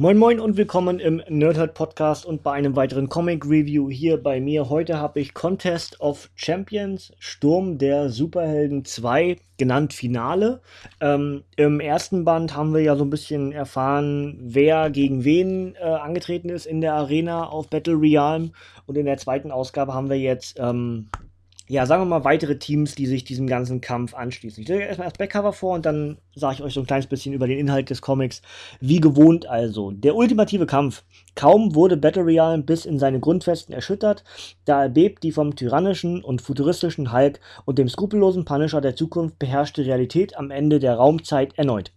Moin Moin und willkommen im Nerdhurt Podcast und bei einem weiteren Comic Review hier bei mir. Heute habe ich Contest of Champions, Sturm der Superhelden 2, genannt Finale. Ähm, Im ersten Band haben wir ja so ein bisschen erfahren, wer gegen wen äh, angetreten ist in der Arena auf Battle Realm. Und in der zweiten Ausgabe haben wir jetzt ähm, ja, sagen wir mal, weitere Teams, die sich diesem ganzen Kampf anschließen. Ich stelle erstmal das Backcover vor und dann sage ich euch so ein kleines bisschen über den Inhalt des Comics. Wie gewohnt also. Der ultimative Kampf. Kaum wurde Battle Royale bis in seine Grundfesten erschüttert, da erbebt die vom tyrannischen und futuristischen Hulk und dem skrupellosen Punisher der Zukunft beherrschte Realität am Ende der Raumzeit erneut.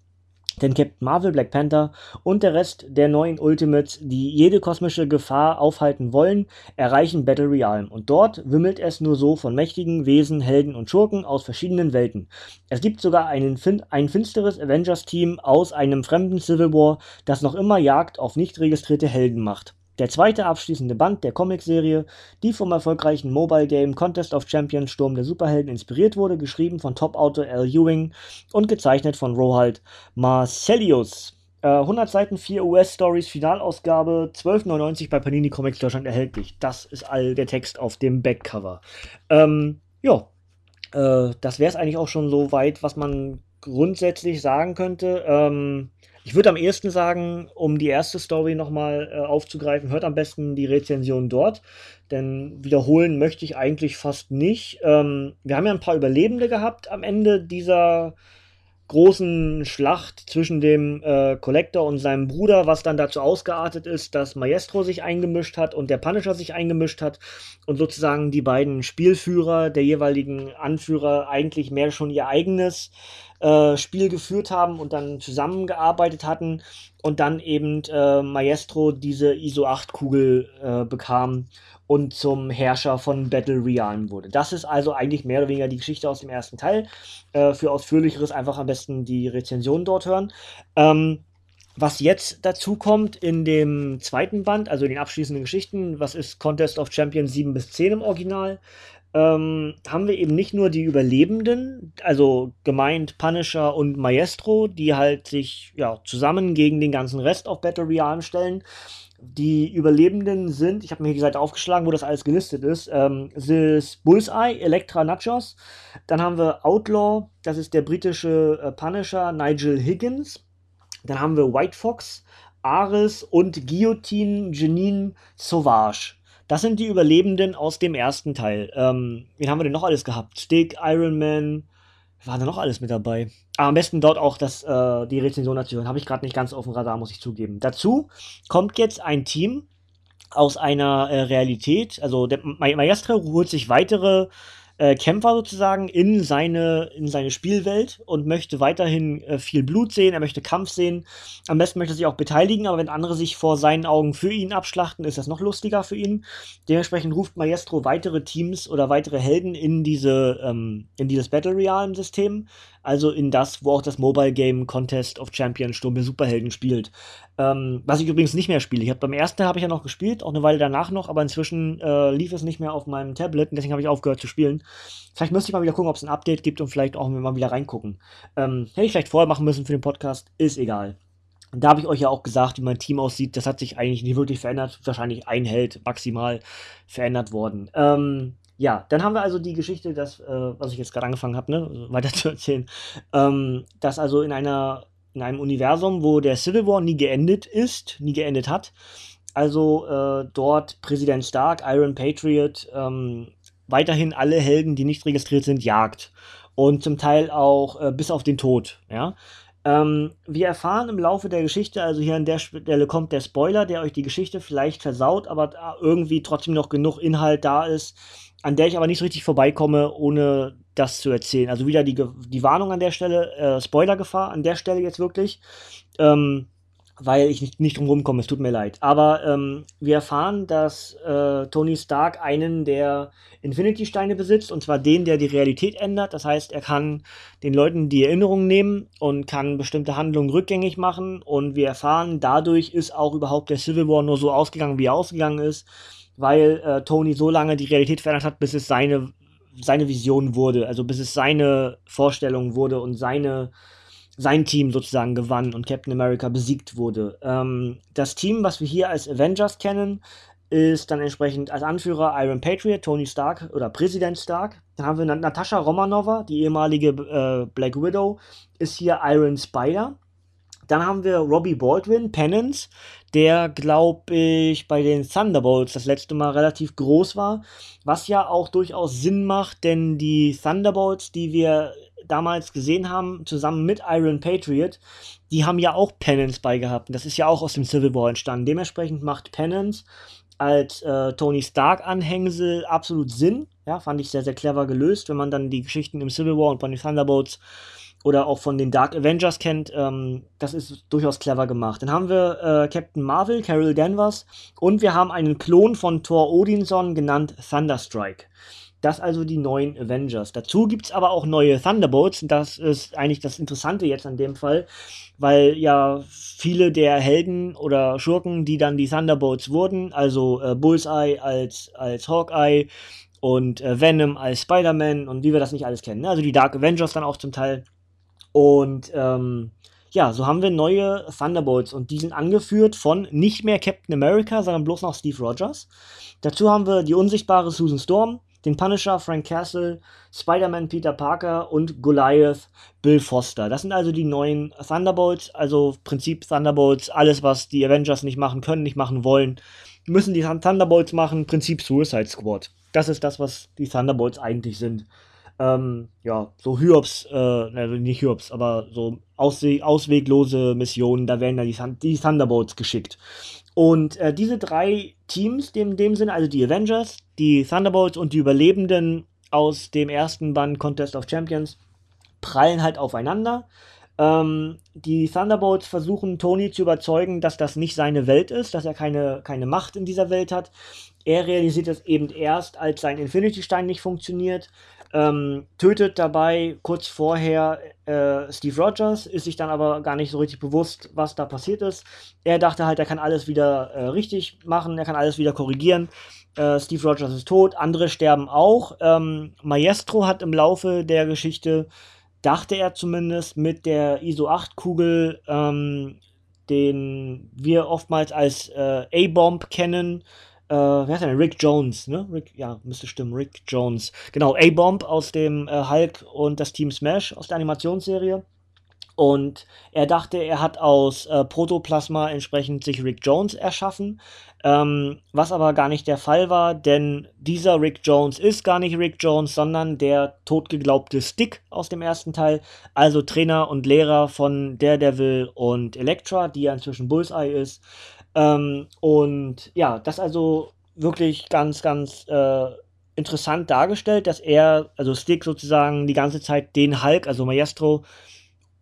Denn Captain Marvel, Black Panther und der Rest der neuen Ultimates, die jede kosmische Gefahr aufhalten wollen, erreichen Battle Realm. Und dort wimmelt es nur so von mächtigen Wesen, Helden und Schurken aus verschiedenen Welten. Es gibt sogar einen fin ein finsteres Avengers-Team aus einem fremden Civil War, das noch immer Jagd auf nicht registrierte Helden macht. Der zweite abschließende Band der Comicserie, die vom erfolgreichen Mobile Game Contest of Champions Sturm der Superhelden inspiriert wurde, geschrieben von Top-Autor Al Ewing und gezeichnet von Rohald Marcellius. Äh, 100 Seiten, 4 US-Stories, Finalausgabe, 12,99 bei Panini Comics Deutschland erhältlich. Das ist all der Text auf dem Backcover. Ähm, ja, äh, das wäre es eigentlich auch schon so weit, was man grundsätzlich sagen könnte. Ähm, ich würde am ehesten sagen, um die erste Story nochmal äh, aufzugreifen, hört am besten die Rezension dort. Denn wiederholen möchte ich eigentlich fast nicht. Ähm, wir haben ja ein paar Überlebende gehabt am Ende dieser großen Schlacht zwischen dem äh, Collector und seinem Bruder, was dann dazu ausgeartet ist, dass Maestro sich eingemischt hat und der Punisher sich eingemischt hat und sozusagen die beiden Spielführer der jeweiligen Anführer eigentlich mehr schon ihr eigenes äh, Spiel geführt haben und dann zusammengearbeitet hatten und dann eben äh, Maestro diese ISO 8 Kugel äh, bekam und zum Herrscher von Battle Realm wurde. Das ist also eigentlich mehr oder weniger die Geschichte aus dem ersten Teil. Äh, für ausführlicheres einfach am besten die Rezension dort hören. Ähm, was jetzt dazu kommt in dem zweiten Band, also in den abschließenden Geschichten, was ist Contest of Champions 7 bis 10 im Original, ähm, haben wir eben nicht nur die Überlebenden, also gemeint Punisher und Maestro, die halt sich ja, zusammen gegen den ganzen Rest auf Battle Royale stellen. Die Überlebenden sind, ich habe mir hier die Seite aufgeschlagen, wo das alles gelistet ist, ähm, ist Bullseye, Elektra Nachos, dann haben wir Outlaw, das ist der britische äh, Punisher Nigel Higgins, dann haben wir White Fox, Ares und Guillotine Janine Sauvage. Das sind die Überlebenden aus dem ersten Teil. Ähm, wen haben wir denn noch alles gehabt? Stick, Iron Man, war da noch alles mit dabei? Aber am besten dort auch das, äh, die Rezension dazu hören. Habe ich gerade nicht ganz auf dem Radar, muss ich zugeben. Dazu kommt jetzt ein Team aus einer äh, Realität. Also der Maestro holt sich weitere äh, Kämpfer sozusagen in seine, in seine Spielwelt und möchte weiterhin äh, viel Blut sehen, er möchte Kampf sehen. Am besten möchte er sich auch beteiligen, aber wenn andere sich vor seinen Augen für ihn abschlachten, ist das noch lustiger für ihn. Dementsprechend ruft Maestro weitere Teams oder weitere Helden in diese, ähm, in dieses Battle Realm System also in das, wo auch das Mobile Game Contest of Champions Sturm der Superhelden spielt. Ähm, was ich übrigens nicht mehr spiele. Ich habe beim ersten habe ich ja noch gespielt, auch eine Weile danach noch, aber inzwischen äh, lief es nicht mehr auf meinem Tablet und deswegen habe ich aufgehört zu spielen. Vielleicht müsste ich mal wieder gucken, ob es ein Update gibt und vielleicht auch mal wieder reingucken. Ähm, hätte ich vielleicht vorher machen müssen für den Podcast, ist egal. Da habe ich euch ja auch gesagt, wie mein Team aussieht. Das hat sich eigentlich nicht wirklich verändert. Wahrscheinlich ein Held maximal verändert worden. Ähm, ja, dann haben wir also die Geschichte, das, äh, was ich jetzt gerade angefangen habe, ne, weiter zu erzählen, ähm, dass also in einer in einem Universum, wo der Civil War nie geendet ist, nie geendet hat, also äh, dort Präsident Stark, Iron Patriot, ähm, weiterhin alle Helden, die nicht registriert sind, jagt und zum Teil auch äh, bis auf den Tod, ja. Ähm, wir erfahren im Laufe der Geschichte, also hier an der Stelle kommt der Spoiler, der euch die Geschichte vielleicht versaut, aber irgendwie trotzdem noch genug Inhalt da ist, an der ich aber nicht so richtig vorbeikomme, ohne das zu erzählen. Also wieder die, die Warnung an der Stelle, äh, Spoilergefahr an der Stelle jetzt wirklich, ähm, weil ich nicht, nicht drum rumkomme, es tut mir leid. Aber ähm, wir erfahren, dass äh, Tony Stark einen der Infinity-Steine besitzt, und zwar den, der die Realität ändert. Das heißt, er kann den Leuten die Erinnerung nehmen und kann bestimmte Handlungen rückgängig machen. Und wir erfahren, dadurch ist auch überhaupt der Civil War nur so ausgegangen, wie er ausgegangen ist weil äh, Tony so lange die Realität verändert hat, bis es seine, seine Vision wurde, also bis es seine Vorstellung wurde und seine, sein Team sozusagen gewann und Captain America besiegt wurde. Ähm, das Team, was wir hier als Avengers kennen, ist dann entsprechend als Anführer Iron Patriot, Tony Stark oder Präsident Stark. Dann haben wir Natascha Romanova, die ehemalige äh, Black Widow, ist hier Iron Spider. Dann haben wir Robbie Baldwin, Penance, der, glaube ich, bei den Thunderbolts das letzte Mal relativ groß war, was ja auch durchaus Sinn macht, denn die Thunderbolts, die wir damals gesehen haben, zusammen mit Iron Patriot, die haben ja auch Penance beigehabt. Das ist ja auch aus dem Civil War entstanden. Dementsprechend macht Penance als äh, Tony Stark-Anhängsel absolut Sinn. Ja, fand ich sehr, sehr clever gelöst, wenn man dann die Geschichten im Civil War und von den Thunderbolts oder auch von den Dark Avengers kennt. Ähm, das ist durchaus clever gemacht. Dann haben wir äh, Captain Marvel, Carol Danvers und wir haben einen Klon von Thor Odinson genannt Thunderstrike. Das also die neuen Avengers. Dazu gibt es aber auch neue Thunderbolts. Das ist eigentlich das Interessante jetzt an dem Fall, weil ja viele der Helden oder Schurken, die dann die Thunderbolts wurden, also äh, Bullseye als, als Hawkeye und äh, Venom als Spider-Man und wie wir das nicht alles kennen. Ne? Also die Dark Avengers dann auch zum Teil. Und ähm, ja, so haben wir neue Thunderbolts und die sind angeführt von nicht mehr Captain America, sondern bloß noch Steve Rogers. Dazu haben wir die unsichtbare Susan Storm, den Punisher Frank Castle, Spider-Man Peter Parker und Goliath Bill Foster. Das sind also die neuen Thunderbolts, also Prinzip Thunderbolts, alles was die Avengers nicht machen können, nicht machen wollen, müssen die Thunderbolts machen, Prinzip Suicide Squad. Das ist das, was die Thunderbolts eigentlich sind. Ähm, ja, so Hyobs, äh, also nicht Hyobs, aber so auswe ausweglose Missionen, da werden dann die, die Thunderbolts geschickt. Und äh, diese drei Teams, in dem Sinne, also die Avengers, die Thunderbolts und die Überlebenden aus dem ersten Band Contest of Champions, prallen halt aufeinander. Ähm, die Thunderbolts versuchen Tony zu überzeugen, dass das nicht seine Welt ist, dass er keine, keine Macht in dieser Welt hat. Er realisiert es eben erst, als sein Infinity-Stein nicht funktioniert ähm, tötet dabei kurz vorher äh, Steve Rogers, ist sich dann aber gar nicht so richtig bewusst, was da passiert ist. Er dachte halt, er kann alles wieder äh, richtig machen, er kann alles wieder korrigieren. Äh, Steve Rogers ist tot, andere sterben auch. Ähm, Maestro hat im Laufe der Geschichte, dachte er zumindest, mit der ISO 8-Kugel, ähm, den wir oftmals als äh, A-Bomb kennen, äh, wer ist denn? Rick Jones, ne? Rick, ja, müsste stimmen, Rick Jones. Genau, A-Bomb aus dem äh, Hulk und das Team Smash aus der Animationsserie. Und er dachte, er hat aus äh, Protoplasma entsprechend sich Rick Jones erschaffen, ähm, was aber gar nicht der Fall war, denn dieser Rick Jones ist gar nicht Rick Jones, sondern der totgeglaubte Stick aus dem ersten Teil, also Trainer und Lehrer von Daredevil und Elektra, die ja inzwischen Bullseye ist. Ähm, und ja, das also wirklich ganz, ganz äh, interessant dargestellt, dass er, also Stick sozusagen die ganze Zeit den Hulk, also Maestro,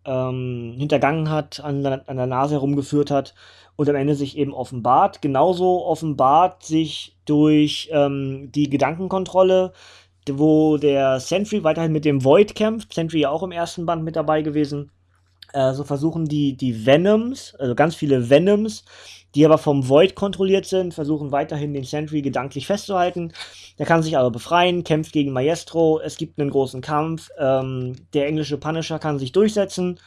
ähm, hintergangen hat, an, an der Nase herumgeführt hat und am Ende sich eben offenbart. Genauso offenbart sich durch ähm, die Gedankenkontrolle, wo der Sentry weiterhin mit dem Void kämpft. Sentry ja auch im ersten Band mit dabei gewesen. Äh, so versuchen die, die Venoms, also ganz viele Venoms, die aber vom Void kontrolliert sind, versuchen weiterhin den Sentry gedanklich festzuhalten. Der kann sich aber befreien, kämpft gegen Maestro, es gibt einen großen Kampf, ähm, der englische Punisher kann sich durchsetzen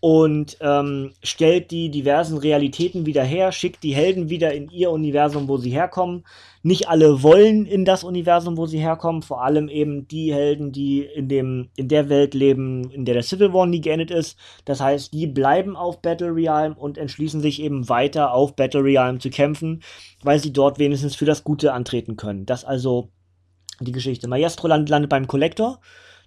und ähm, stellt die diversen Realitäten wieder her, schickt die Helden wieder in ihr Universum, wo sie herkommen. Nicht alle wollen in das Universum, wo sie herkommen, vor allem eben die Helden, die in, dem, in der Welt leben, in der der Civil War nie geendet ist. Das heißt, die bleiben auf Battle Realm und entschließen sich eben weiter auf Battle Realm zu kämpfen, weil sie dort wenigstens für das Gute antreten können. Das also die Geschichte. Maestro landet beim Collector.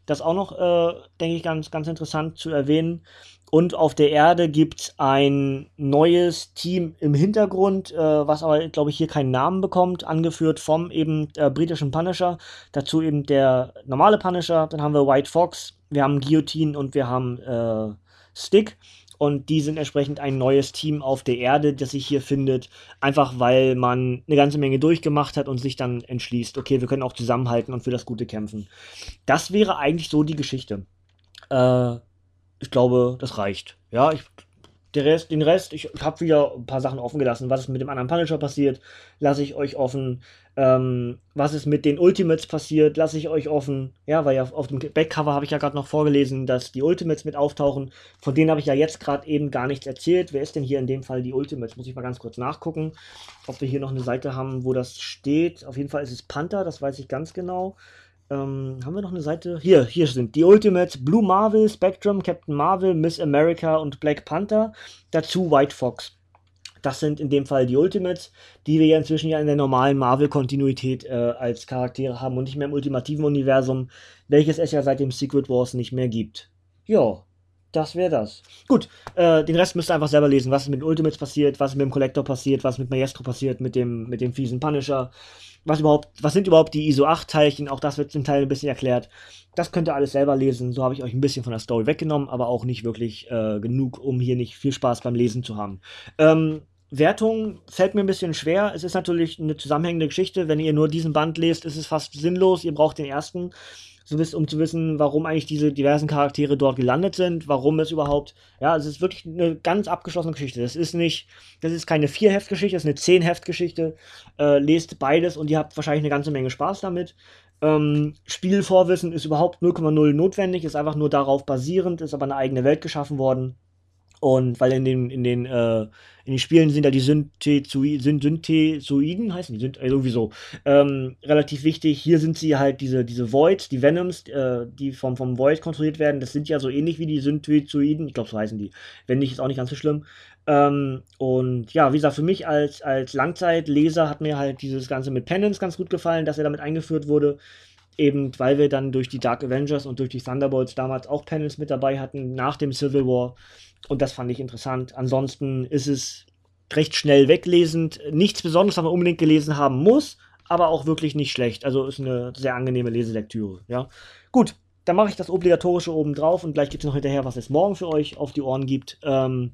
Das auch noch, äh, denke ich, ganz, ganz interessant zu erwähnen. Und auf der Erde gibt es ein neues Team im Hintergrund, äh, was aber, glaube ich, hier keinen Namen bekommt, angeführt vom eben äh, britischen Punisher. Dazu eben der normale Punisher. Dann haben wir White Fox, wir haben Guillotine und wir haben äh, Stick. Und die sind entsprechend ein neues Team auf der Erde, das sich hier findet. Einfach weil man eine ganze Menge durchgemacht hat und sich dann entschließt, okay, wir können auch zusammenhalten und für das Gute kämpfen. Das wäre eigentlich so die Geschichte. Äh, ich glaube, das reicht. Ja, ich Rest, den Rest, ich habe wieder ein paar Sachen offen gelassen. Was ist mit dem anderen Punisher passiert, lasse ich euch offen. Ähm, was ist mit den Ultimates passiert, lasse ich euch offen. Ja, weil ja auf dem Backcover habe ich ja gerade noch vorgelesen, dass die Ultimates mit auftauchen. Von denen habe ich ja jetzt gerade eben gar nichts erzählt. Wer ist denn hier in dem Fall die Ultimates? Muss ich mal ganz kurz nachgucken, ob wir hier noch eine Seite haben, wo das steht. Auf jeden Fall ist es Panther, das weiß ich ganz genau. Ähm, haben wir noch eine Seite? Hier, hier sind die Ultimates, Blue Marvel, Spectrum, Captain Marvel, Miss America und Black Panther. Dazu White Fox. Das sind in dem Fall die Ultimates, die wir ja inzwischen ja in der normalen Marvel-Kontinuität äh, als Charaktere haben und nicht mehr im ultimativen Universum, welches es ja seit dem Secret Wars nicht mehr gibt. Ja, das wäre das. Gut, äh, den Rest müsst ihr einfach selber lesen, was mit Ultimates passiert, was mit dem Collector passiert, was mit Maestro passiert, mit dem, mit dem fiesen Punisher was überhaupt, was sind überhaupt die ISO-8-Teilchen, auch das wird zum Teil ein bisschen erklärt. Das könnt ihr alles selber lesen, so habe ich euch ein bisschen von der Story weggenommen, aber auch nicht wirklich äh, genug, um hier nicht viel Spaß beim Lesen zu haben. Ähm, Wertung fällt mir ein bisschen schwer. Es ist natürlich eine zusammenhängende Geschichte. Wenn ihr nur diesen Band lest, ist es fast sinnlos. Ihr braucht den ersten so wisst, um zu wissen, warum eigentlich diese diversen Charaktere dort gelandet sind, warum es überhaupt, ja, es ist wirklich eine ganz abgeschlossene Geschichte. Das ist nicht, das ist keine Vier-Heft-Geschichte, das ist eine Zehn-Heft-Geschichte. Äh, lest beides und ihr habt wahrscheinlich eine ganze Menge Spaß damit. Ähm, Spielvorwissen ist überhaupt 0,0 notwendig, ist einfach nur darauf basierend, ist aber eine eigene Welt geschaffen worden. Und weil in den, in den, äh, in den Spielen sind ja die Synthesoiden, heißen die, sind äh, irgendwie ähm, relativ wichtig. Hier sind sie halt diese, diese Voids, die Venoms, äh, die vom, vom Void kontrolliert werden. Das sind ja so ähnlich wie die Synthesoiden. Ich glaube, so heißen die. Wenn nicht, ist auch nicht ganz so schlimm. Ähm, und ja, wie gesagt, für mich als, als Langzeitleser hat mir halt dieses Ganze mit Penance ganz gut gefallen, dass er damit eingeführt wurde eben weil wir dann durch die Dark Avengers und durch die Thunderbolts damals auch Panels mit dabei hatten, nach dem Civil War. Und das fand ich interessant. Ansonsten ist es recht schnell weglesend. Nichts Besonderes, was man unbedingt gelesen haben muss, aber auch wirklich nicht schlecht. Also ist eine sehr angenehme Leselektüre. Ja. Gut, dann mache ich das obligatorische oben drauf und gleich gibt es noch hinterher, was es morgen für euch auf die Ohren gibt. Ähm,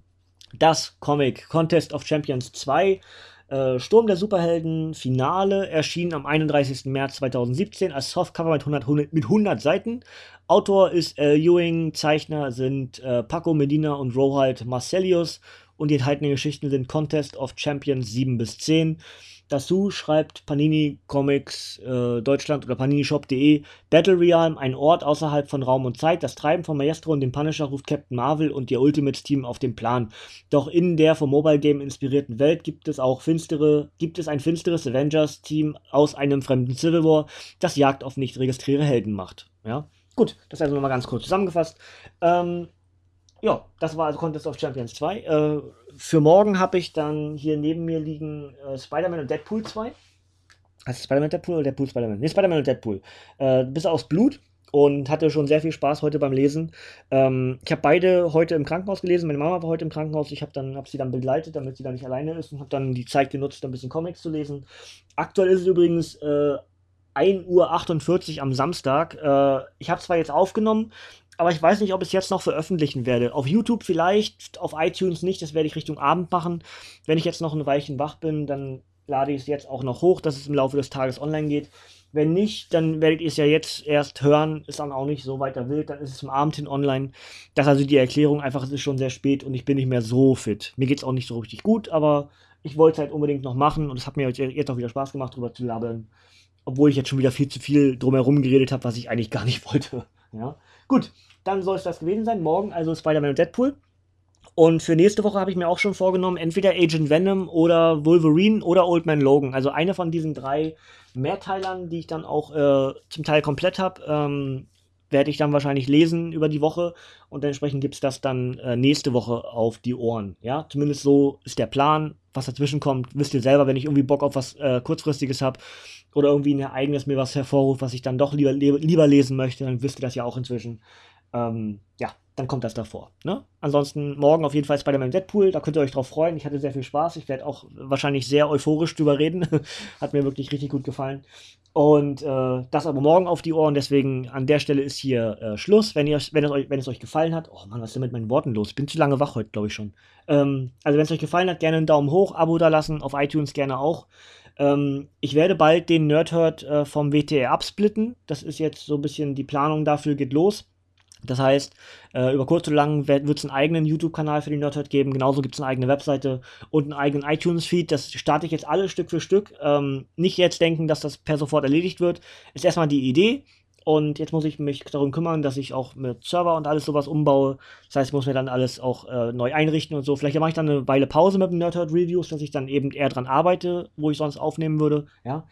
das Comic Contest of Champions 2. Äh, Sturm der Superhelden Finale erschien am 31. März 2017 als Softcover mit 100, 100, mit 100 Seiten. Autor ist L. Ewing, Zeichner sind äh, Paco Medina und Rohald Marcellius und die enthaltenen Geschichten sind Contest of Champions 7 bis 10. Dazu schreibt Panini Comics äh, Deutschland oder paninishop.de Battle Realm, ein Ort außerhalb von Raum und Zeit. Das Treiben von Maestro und dem Punisher ruft Captain Marvel und ihr Ultimates Team auf den Plan. Doch in der vom Mobile Game inspirierten Welt gibt es auch finstere, gibt es ein finsteres Avengers Team aus einem fremden Civil War, das Jagd auf nicht registrierte Helden macht. Ja, gut, das also nochmal ganz kurz zusammengefasst. Ähm, ja, das war also Contest of Champions 2. Äh, für morgen habe ich dann hier neben mir liegen äh, Spider-Man und Deadpool 2. Heißt Spider-Man Deadpool oder Deadpool Spider-Man? Ne, Spider-Man und Deadpool. Äh, bis aus Blut und hatte schon sehr viel Spaß heute beim Lesen. Ähm, ich habe beide heute im Krankenhaus gelesen. Meine Mama war heute im Krankenhaus. Ich habe hab sie dann begleitet, damit sie da nicht alleine ist und habe dann die Zeit genutzt, ein bisschen Comics zu lesen. Aktuell ist es übrigens äh, 1.48 Uhr am Samstag. Äh, ich habe zwar jetzt aufgenommen, aber ich weiß nicht, ob ich es jetzt noch veröffentlichen werde. Auf YouTube vielleicht, auf iTunes nicht, das werde ich Richtung Abend machen. Wenn ich jetzt noch ein Weilchen wach bin, dann lade ich es jetzt auch noch hoch, dass es im Laufe des Tages online geht. Wenn nicht, dann werdet ihr es ja jetzt erst hören, ist dann auch nicht so weiter wild, dann ist es im Abend hin online. Das ist also die Erklärung, einfach es ist schon sehr spät und ich bin nicht mehr so fit. Mir geht es auch nicht so richtig gut, aber ich wollte es halt unbedingt noch machen und es hat mir jetzt auch wieder Spaß gemacht, drüber zu labeln. Obwohl ich jetzt schon wieder viel zu viel drumherum geredet habe, was ich eigentlich gar nicht wollte. Ja. Gut, dann soll es das gewesen sein. Morgen also Spider-Man und Deadpool. Und für nächste Woche habe ich mir auch schon vorgenommen, entweder Agent Venom oder Wolverine oder Old Man Logan. Also eine von diesen drei Mehrteilern, die ich dann auch äh, zum Teil komplett habe, ähm, werde ich dann wahrscheinlich lesen über die Woche. Und entsprechend gibt es das dann äh, nächste Woche auf die Ohren. Ja, zumindest so ist der Plan. Was dazwischen kommt, wisst ihr selber, wenn ich irgendwie Bock auf was äh, Kurzfristiges habe oder irgendwie ein Ereignis mir was hervorruft, was ich dann doch lieber, lieber lesen möchte, dann wisst ihr das ja auch inzwischen. Ähm, ja, dann kommt das davor. Ne? Ansonsten morgen auf jeden Fall Spider-Man Deadpool, da könnt ihr euch drauf freuen. Ich hatte sehr viel Spaß. Ich werde auch wahrscheinlich sehr euphorisch drüber reden. Hat mir wirklich richtig gut gefallen. Und äh, das aber morgen auf die Ohren. Deswegen an der Stelle ist hier äh, Schluss. Wenn, ihr, wenn, es euch, wenn es euch gefallen hat, oh Mann, was ist denn mit meinen Worten los? Ich bin zu lange wach heute, glaube ich schon. Ähm, also wenn es euch gefallen hat, gerne einen Daumen hoch, Abo da lassen, auf iTunes gerne auch. Ähm, ich werde bald den Nerdhurt äh, vom WTR absplitten. Das ist jetzt so ein bisschen die Planung dafür geht los Das heißt, äh, über kurz oder lang wird es einen eigenen YouTube-Kanal für die Nerdhurt geben. Genauso gibt es eine eigene Webseite und einen eigenen iTunes-Feed. Das starte ich jetzt alles Stück für Stück. Ähm, nicht jetzt denken, dass das per sofort erledigt wird. Ist erstmal die Idee. Und jetzt muss ich mich darum kümmern, dass ich auch mit Server und alles sowas umbaue. Das heißt, ich muss mir dann alles auch äh, neu einrichten und so. Vielleicht mache ich dann eine Weile Pause mit dem Nerdhurt Reviews, dass ich dann eben eher dran arbeite, wo ich sonst aufnehmen würde. Ja.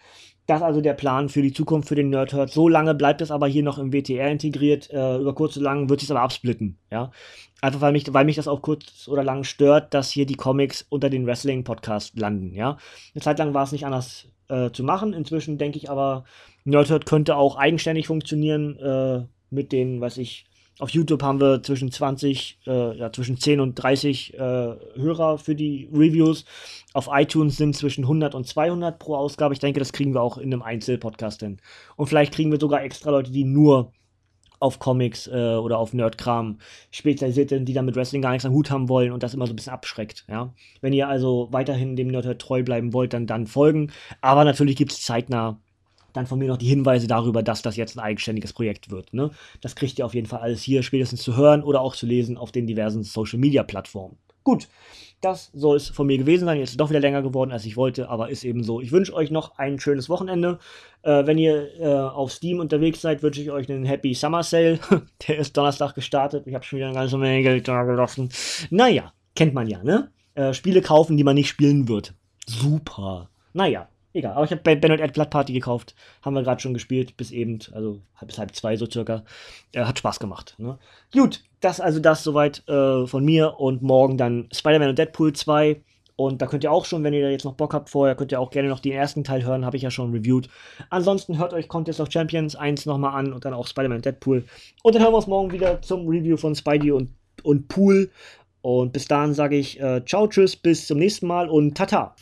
Das ist also der Plan für die Zukunft für den Nerdhurt. So lange bleibt es aber hier noch im WTR integriert. Äh, über kurz oder lang wird es aber absplitten. Ja? Einfach weil mich, weil mich das auch kurz oder lang stört, dass hier die Comics unter den Wrestling-Podcast landen. Ja? Eine Zeit lang war es nicht anders äh, zu machen. Inzwischen denke ich aber, Nerdhurt könnte auch eigenständig funktionieren äh, mit den, was ich, auf YouTube haben wir zwischen 20, äh, ja, zwischen 10 und 30 äh, Hörer für die Reviews. Auf iTunes sind zwischen 100 und 200 pro Ausgabe. Ich denke, das kriegen wir auch in einem Einzelpodcast hin. Und vielleicht kriegen wir sogar extra Leute, die nur auf Comics äh, oder auf Nerdkram spezialisiert sind, die dann mit Wrestling gar nichts am Hut haben wollen und das immer so ein bisschen abschreckt. Ja? Wenn ihr also weiterhin dem Nerdhurt treu bleiben wollt, dann, dann folgen. Aber natürlich gibt es zeitnah dann von mir noch die Hinweise darüber, dass das jetzt ein eigenständiges Projekt wird. Ne? Das kriegt ihr auf jeden Fall alles hier spätestens zu hören oder auch zu lesen auf den diversen Social Media Plattformen. Gut, das soll es von mir gewesen sein. Jetzt ist doch wieder länger geworden, als ich wollte, aber ist eben so. Ich wünsche euch noch ein schönes Wochenende. Äh, wenn ihr äh, auf Steam unterwegs seid, wünsche ich euch einen Happy Summer Sale. Der ist Donnerstag gestartet. Ich habe schon wieder eine ganze Menge Geld da gelassen. Naja, kennt man ja, ne? Äh, Spiele kaufen, die man nicht spielen wird. Super. Naja, Egal, aber ich habe bei Ben Ed Blood Party gekauft. Haben wir gerade schon gespielt, bis eben, also bis halb zwei so circa. Äh, hat Spaß gemacht. Ne? Gut, das also das soweit äh, von mir und morgen dann Spider-Man und Deadpool 2. Und da könnt ihr auch schon, wenn ihr da jetzt noch Bock habt vorher, könnt ihr auch gerne noch den ersten Teil hören, habe ich ja schon reviewed. Ansonsten hört euch Contest of Champions 1 nochmal an und dann auch Spider-Man und Deadpool. Und dann hören wir uns morgen wieder zum Review von Spidey und, und Pool. Und bis dahin sage ich äh, ciao, tschüss, bis zum nächsten Mal und tata.